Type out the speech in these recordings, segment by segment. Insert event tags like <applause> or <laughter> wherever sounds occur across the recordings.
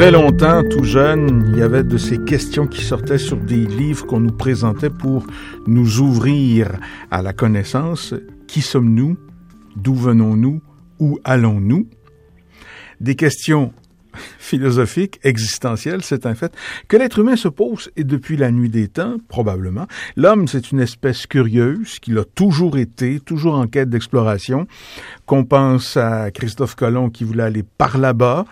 très longtemps, tout jeune, il y avait de ces questions qui sortaient sur des livres qu'on nous présentait pour nous ouvrir à la connaissance. Qui sommes-nous? D'où venons-nous? Où allons-nous? Des questions philosophiques, existentielles, c'est un fait, que l'être humain se pose et depuis la nuit des temps, probablement. L'homme, c'est une espèce curieuse qu'il a toujours été, toujours en quête d'exploration. Qu'on pense à Christophe Colomb qui voulait aller par là-bas,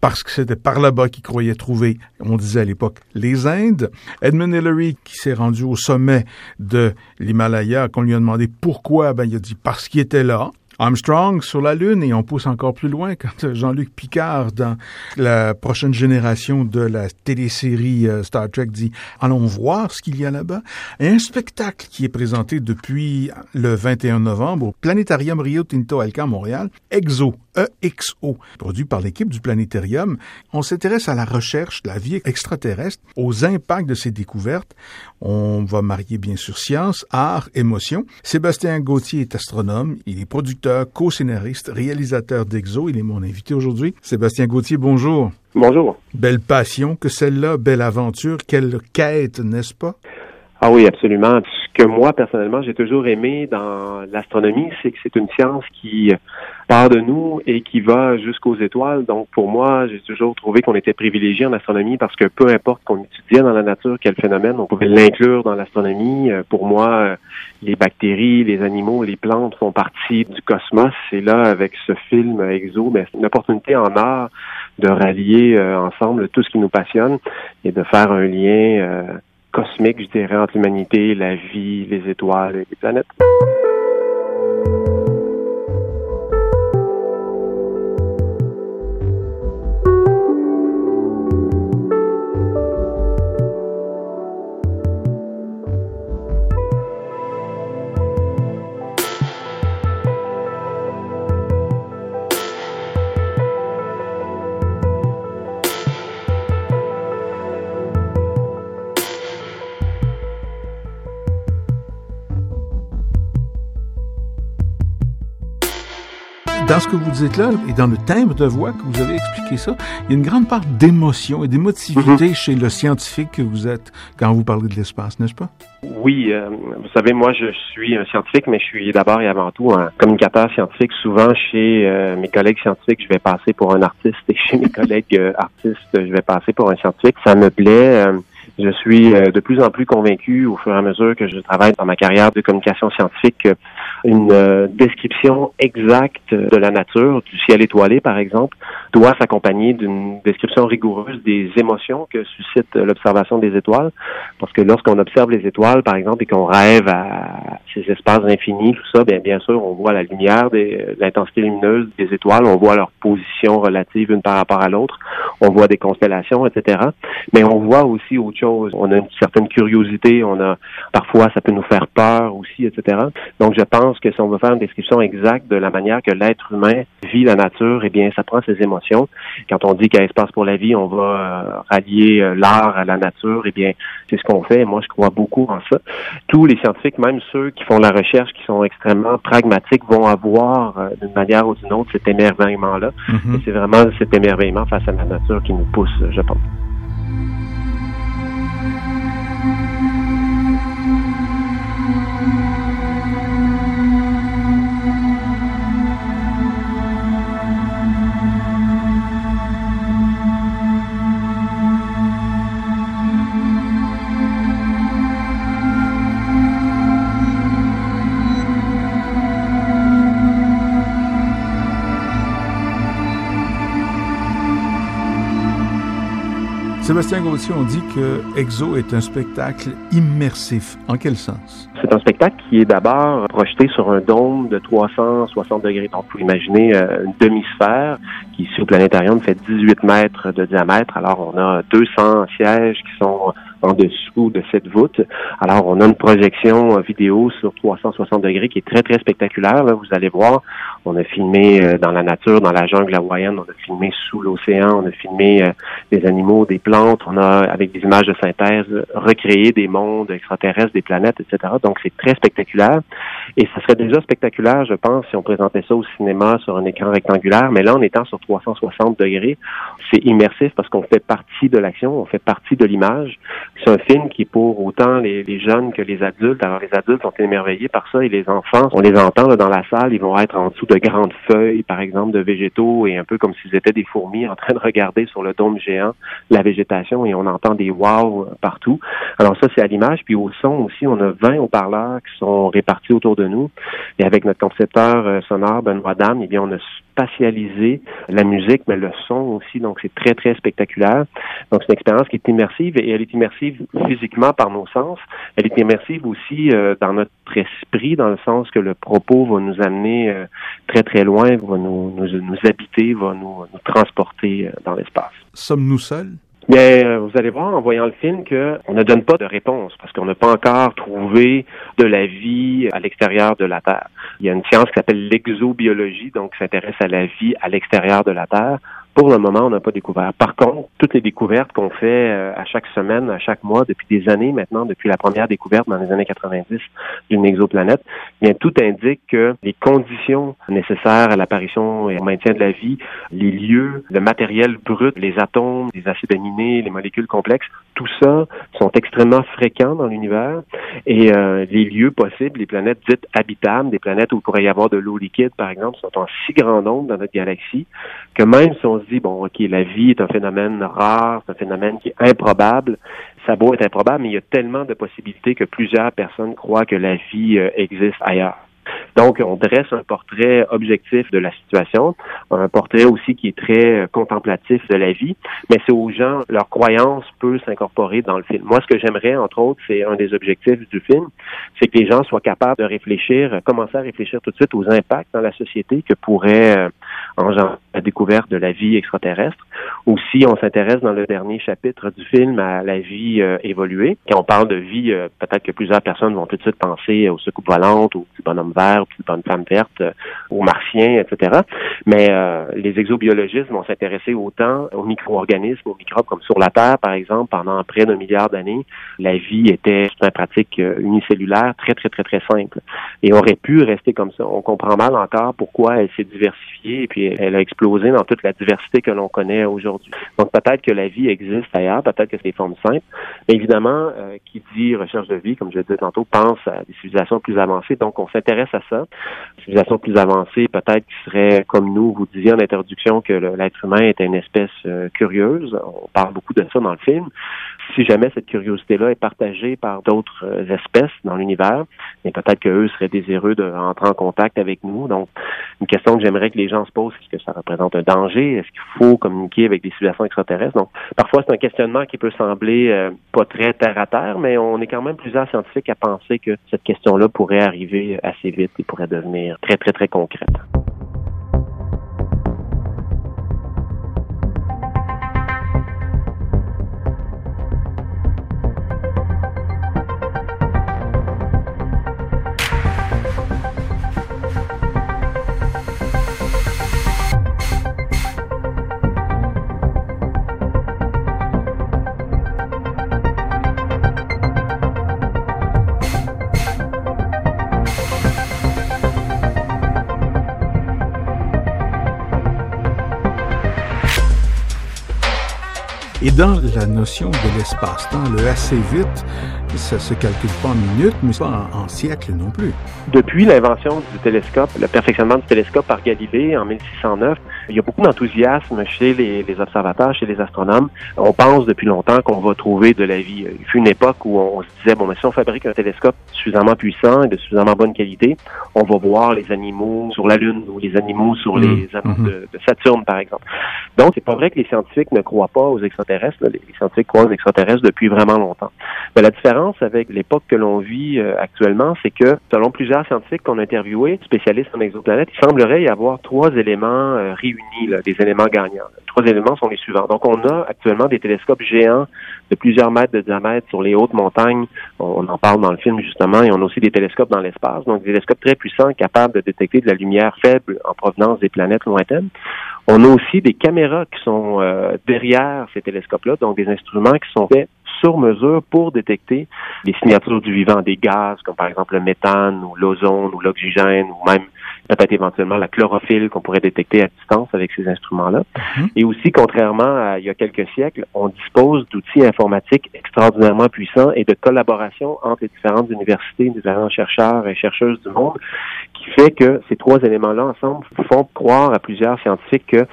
parce que c'était par là-bas qu'il croyait trouver, on disait à l'époque, les Indes. Edmund Hillary, qui s'est rendu au sommet de l'Himalaya, qu'on lui a demandé pourquoi, ben, il a dit parce qu'il était là. Armstrong sur la Lune et on pousse encore plus loin quand <laughs> Jean-Luc Picard dans la prochaine génération de la télésérie euh, Star Trek dit allons voir ce qu'il y a là-bas. Et un spectacle qui est présenté depuis le 21 novembre au Planétarium Rio Tinto Alcan Montréal, EXO, EXO, produit par l'équipe du planétarium. On s'intéresse à la recherche de la vie extraterrestre, aux impacts de ces découvertes. On va marier bien sûr science, art, émotion. Sébastien Gauthier est astronome, il est producteur, co-scénariste, réalisateur d'Exo. Il est mon invité aujourd'hui. Sébastien Gauthier, bonjour. Bonjour. Belle passion que celle-là, belle aventure, quelle quête, n'est-ce pas? Ah oui, absolument. Que moi, personnellement, j'ai toujours aimé dans l'astronomie, c'est que c'est une science qui part de nous et qui va jusqu'aux étoiles. Donc, pour moi, j'ai toujours trouvé qu'on était privilégié en astronomie parce que peu importe qu'on étudiait dans la nature quel phénomène, on pouvait l'inclure dans l'astronomie. Euh, pour moi, les bactéries, les animaux, les plantes font partie du cosmos. Et là, avec ce film Exo, ben, c'est une opportunité en art de rallier euh, ensemble tout ce qui nous passionne et de faire un lien euh, cosmique, je dirais, entre l'humanité, la vie, les étoiles et les planètes. Ce que vous dites là et dans le timbre de voix que vous avez expliqué ça, il y a une grande part d'émotion et d'émotivité Mhm. chez le scientifique que vous êtes quand vous parlez de l'espace, n'est-ce pas? Oui, euh, vous savez, moi, je suis un scientifique, mais je suis d'abord et avant tout un communicateur scientifique. Souvent, chez euh, mes collègues scientifiques, je vais passer pour un artiste, et chez mes <laughs> collègues euh, artistes, je vais passer pour un scientifique. Ça me plaît. je suis de plus en plus convaincu au fur et à mesure que je travaille dans ma carrière de communication scientifique que une euh, description exacte de la nature, du ciel étoilé par exemple, doit s'accompagner d'une description rigoureuse des émotions que suscite l'observation des étoiles. Parce que lorsqu'on observe les étoiles, par exemple, et qu'on rêve à ces espaces infinis, tout ça, bien, bien sûr, on voit la lumière, euh, l'intensité lumineuse des étoiles, on voit leur position relative une par rapport à l'autre, on voit des constellations, etc. Mais on voit aussi autre chose. On a une certaine curiosité, on a parfois ça peut nous faire peur aussi, etc. Donc je pense que si on veut faire une description exacte de la manière que l'être humain vit la nature, eh bien ça prend ses émotions. Quand on dit qu'il y a espace pour la vie, on va euh, rallier euh, l'art à la nature, eh bien c'est ce qu'on fait. Moi je crois beaucoup en ça. Tous les scientifiques, même ceux qui font la recherche, qui sont extrêmement pragmatiques, vont avoir euh, d'une manière ou d'une autre cet émerveillement-là. Mhm. Et c'est vraiment cet émerveillement face à la nature qui nous pousse, je pense. Sébastien Gauthier, on dit que EXO est un spectacle immersif. En quel sens? C'est un spectacle qui est d'abord projeté sur un dôme de 360 degrés. Donc, vous imaginez euh, une demi-sphère qui, ici au planétarium, fait 18 mètres de diamètre. Alors, on a 200 sièges qui sont en dessous de cette voûte. Alors, on a une projection euh, vidéo sur 360 degrés qui est très, très spectaculaire. Là, vous allez voir, on a filmé euh, dans la nature, dans la jungle hawaïenne, on a filmé sous l'océan, on a filmé euh, des animaux, des plantes, on a, avec des images de synthèse, recréé des mondes extraterrestres, des planètes, etc. Donc, c'est très spectaculaire. Et ça serait déjà spectaculaire, je pense, si on présentait ça au cinéma sur un écran rectangulaire. Mais là, en étant sur 360 degrés, c'est immersif parce qu'on fait partie de l'action, on fait partie de l'image. C'est un film qui, pour autant les, jeunes que les adultes, alors les adultes sont émerveillés par ça et les enfants, on les entend dans la salle, ils vont être en dessous de grandes feuilles, par exemple, de végétaux et un peu comme s'ils étaient des fourmis en train de regarder sur le dôme géant la végétation et on entend des wow partout. Alors ça, c'est à l'image. Puis au son aussi, on a 20 haut-parleurs qui sont répartis autour de nous. Et avec notre concepteur euh, sonore, Benoît Dame, eh bien, on a spatialiser la musique, mais le son aussi. Donc, c'est très, très spectaculaire. Donc, c'est une expérience qui est immersive et elle est immersive physiquement par nos sens. Elle est immersive aussi euh, dans notre esprit, dans le sens que le propos va nous amener euh, très, très loin, va nous, nous, habiter, va nous, nous transporter euh, dans l'espace. Sommes-nous seuls? Bien, vous allez voir en voyant le film que on ne donne pas de réponse parce qu'on n'a pas encore trouvé de la vie à l'extérieur de la Terre. Il y a une science qui s'appelle l'exobiologie, donc qui s'intéresse à la vie à l'extérieur de la Terre. Pour le moment, on n'a pas découvert. Par contre, toutes les découvertes qu'on fait euh, à chaque semaine, à chaque mois, depuis des années maintenant, depuis la première découverte dans les années 90 d'une exoplanète, bien tout indique que les conditions nécessaires à l'apparition et au maintien de la vie, les lieux, le matériel brut, les atomes, les acides aminés, les molécules complexes, tout ça sont extrêmement fréquents dans l'univers et euh, les lieux possibles, les planètes dites habitables, des planètes où il pourrait y avoir de l'eau liquide, par exemple, sont en si grand nombre dans notre galaxie que même si on se dit, bon, OK, la vie est un phénomène rare, c'est un phénomène qui est improbable, ça beau être improbable, mais il y a tellement de possibilités que plusieurs personnes croient que la vie euh, existe ailleurs. Donc, on dresse un portrait objectif de la situation, un portrait aussi qui est très euh, contemplatif de la vie, mais c'est aux gens, leur croyance peut s'incorporer dans le film. Moi, ce que j'aimerais, entre autres, c'est un des objectifs du film, c'est que les gens soient capables de réfléchir, euh, commencer à réfléchir tout de suite aux impacts dans la société que pourrait euh, engendrer la découverte de la vie extraterrestre. Aussi, on s'intéresse dans le dernier chapitre du film à la vie évoluée. Quand on parle de vie, peut-être que plusieurs personnes vont tout de suite penser aux secoupes volantes, aux bonhommes verts, puis bonne femme verte, euh, aux martiens, etc. Mais euh, les exobiologistes vont s'intéresser autant aux micro-organismes, aux microbes, comme sur la Terre, par exemple, pendant près d'un milliard d'années, la vie était une pratique euh, unicellulaire très, très, très, très simple. Et aurait pu rester comme ça. On comprend mal encore pourquoi elle s'est diversifiée et puis elle a explosé dans toute la diversité que l'on connaît aujourd'hui. Donc peut-être que la vie existe ailleurs, peut-être que c'est des formes simples. Mais évidemment, qui dit recherche de vie, comme je le disais tantôt, pense à des civilisations plus avancées. Donc on s'intéresse à ça. Civilisation plus avancée, peut-être qui serait comme nous, vous disiez en introduction que l'être humain était une espèce euh, curieuse. On parle beaucoup de ça dans le film. Si jamais cette curiosité-là est partagée par d'autres euh, espèces dans l'univers, mais peut-être qu'eux seraient désireux de rentrer en contact avec nous. Donc, une question que j'aimerais que les gens se posent, est-ce que ça représente un danger? Est-ce qu'il faut communiquer avec des civilisations extraterrestres? Donc, parfois, c'est un questionnement qui peut sembler euh, pas très terre à terre, mais on est quand même plusieurs scientifiques à penser que cette question-là pourrait arriver assez vite et pourrait devenir très, très, très concrète. Et dans la notion de l'espace-temps, le assez vite, ça se calcule pas en minutes, mais pas en, en siècles non plus. Depuis l'invention du télescope, le perfectionnement du télescope par Galilée en 1609, il y a beaucoup d'enthousiasme chez les, observateurs, chez les astronomes. On pense depuis longtemps qu'on va trouver de la vie. Il fut une époque où on se disait, bon, mais si on fabrique un télescope suffisamment puissant et de suffisamment bonne qualité, on va voir les animaux sur la Lune ou les animaux sur mmh. les anneaux mmh. de, Saturne, par exemple. Donc, c'est pas vrai que les scientifiques ne croient pas aux extraterrestres. Les scientifiques croient aux extraterrestres depuis vraiment longtemps. Mais la différence avec l'époque que l'on vit euh, actuellement, c'est que selon plusieurs scientifiques qu'on a interviewés, spécialistes en exoplanètes, il semblerait y avoir trois éléments euh, réunis, des éléments gagnants. Les trois éléments sont les suivants. Donc, on a actuellement des télescopes géants de plusieurs mètres de diamètre sur les hautes montagnes. On en parle dans le film justement, et on a aussi des télescopes dans l'espace, donc des télescopes très puissants capables de détecter de la lumière faible en provenance des planètes lointaines. On a aussi des caméras qui sont euh, derrière ces télescopes-là, donc des instruments qui sont faits sur mesure pour détecter les signatures du vivant, des gaz comme par exemple le méthane ou l'ozone ou l'oxygène ou même peut-être éventuellement la chlorophylle qu'on pourrait détecter à distance avec ces instruments-là. Mhm. Et aussi, contrairement à il y a quelques siècles, on dispose d'outils informatiques extraordinairement puissants et de collaboration entre les différentes universités, différents chercheurs et chercheuses du monde, qui fait que ces trois éléments-là ensemble font croire à plusieurs scientifiques que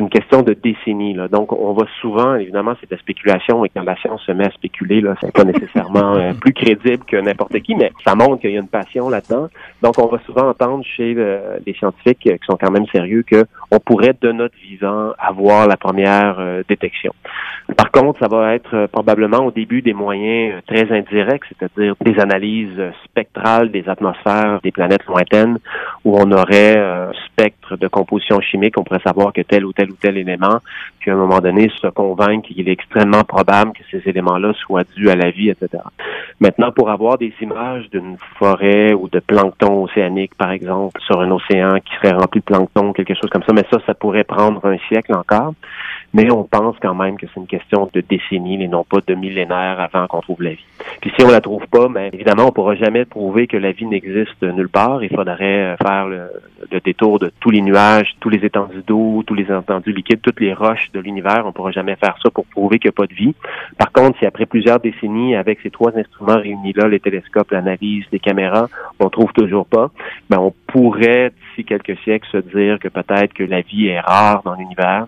une question de décennies. Là. Donc, on va souvent, évidemment, c'est de la spéculation, et quand la science se met à spéculer, là, c'est pas nécessairement euh, <laughs> plus crédible que n'importe qui, mais ça montre qu'il y a une passion là-dedans. Donc, on va souvent entendre chez euh, les scientifiques qui sont quand même sérieux que on pourrait, de notre vivant, avoir la première euh, détection. Par contre, ça va être probablement au début des moyens très indirects, c'est-à-dire des analyses spectrales des atmosphères des planètes lointaines, où on aurait un spectre de composition chimique, on pourrait savoir que tel ou tel tel ou tel élément, puis à un moment donné se convaincre qu'il est extrêmement probable que ces éléments-là soient dus à la vie, etc. Maintenant, pour avoir des images d'une forêt ou de plancton océanique, par exemple, sur un océan qui serait rempli de plancton, quelque chose comme ça, mais ça, ça pourrait prendre un siècle encore mais on pense quand même que c'est une question de décennies et non pas de millénaires avant qu'on trouve la vie. Puis si on la trouve pas, mais ben, évidemment, on pourra jamais prouver que la vie n'existe nulle part. Il faudrait euh, faire le, détour de tous les nuages, tous les étendues d'eau, tous les étendues liquides, toutes les roches de l'univers. On pourra jamais faire ça pour prouver qu'il n'y a pas de vie. Par contre, si après plusieurs décennies, avec ces trois instruments réunis là, les télescopes, l'analyse, les caméras, on trouve toujours pas, ben on pourrait d'ici quelques siècles se dire que peut-être que la vie est rare dans l'univers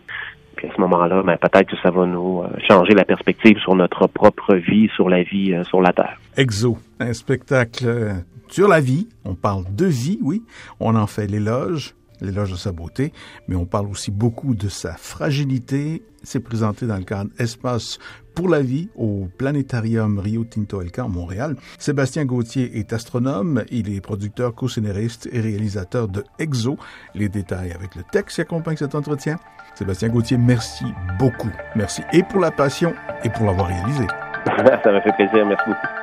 à ce moment-là, ben, peut-être que ça va nous euh, changer la perspective sur notre propre vie, sur la vie euh, sur la Terre. Exo, un spectacle euh, sur la vie. On parle de vie, oui. On en fait l'éloge, l'éloge de sa beauté, mais on parle aussi beaucoup de sa fragilité. C'est présenté dans le cadre Espace pour la vie au planétarium Rio Tinto Elka à Montréal. Sébastien Gauthier est astronome, il est producteur, co-scénariste et réalisateur de Exo. Les détails avec le texte qui accompagne cet entretien. Sébastien Gauthier, merci beaucoup. Merci et pour la passion et pour l'avoir réalisé. <laughs> Ça m'a fait plaisir, merci beaucoup.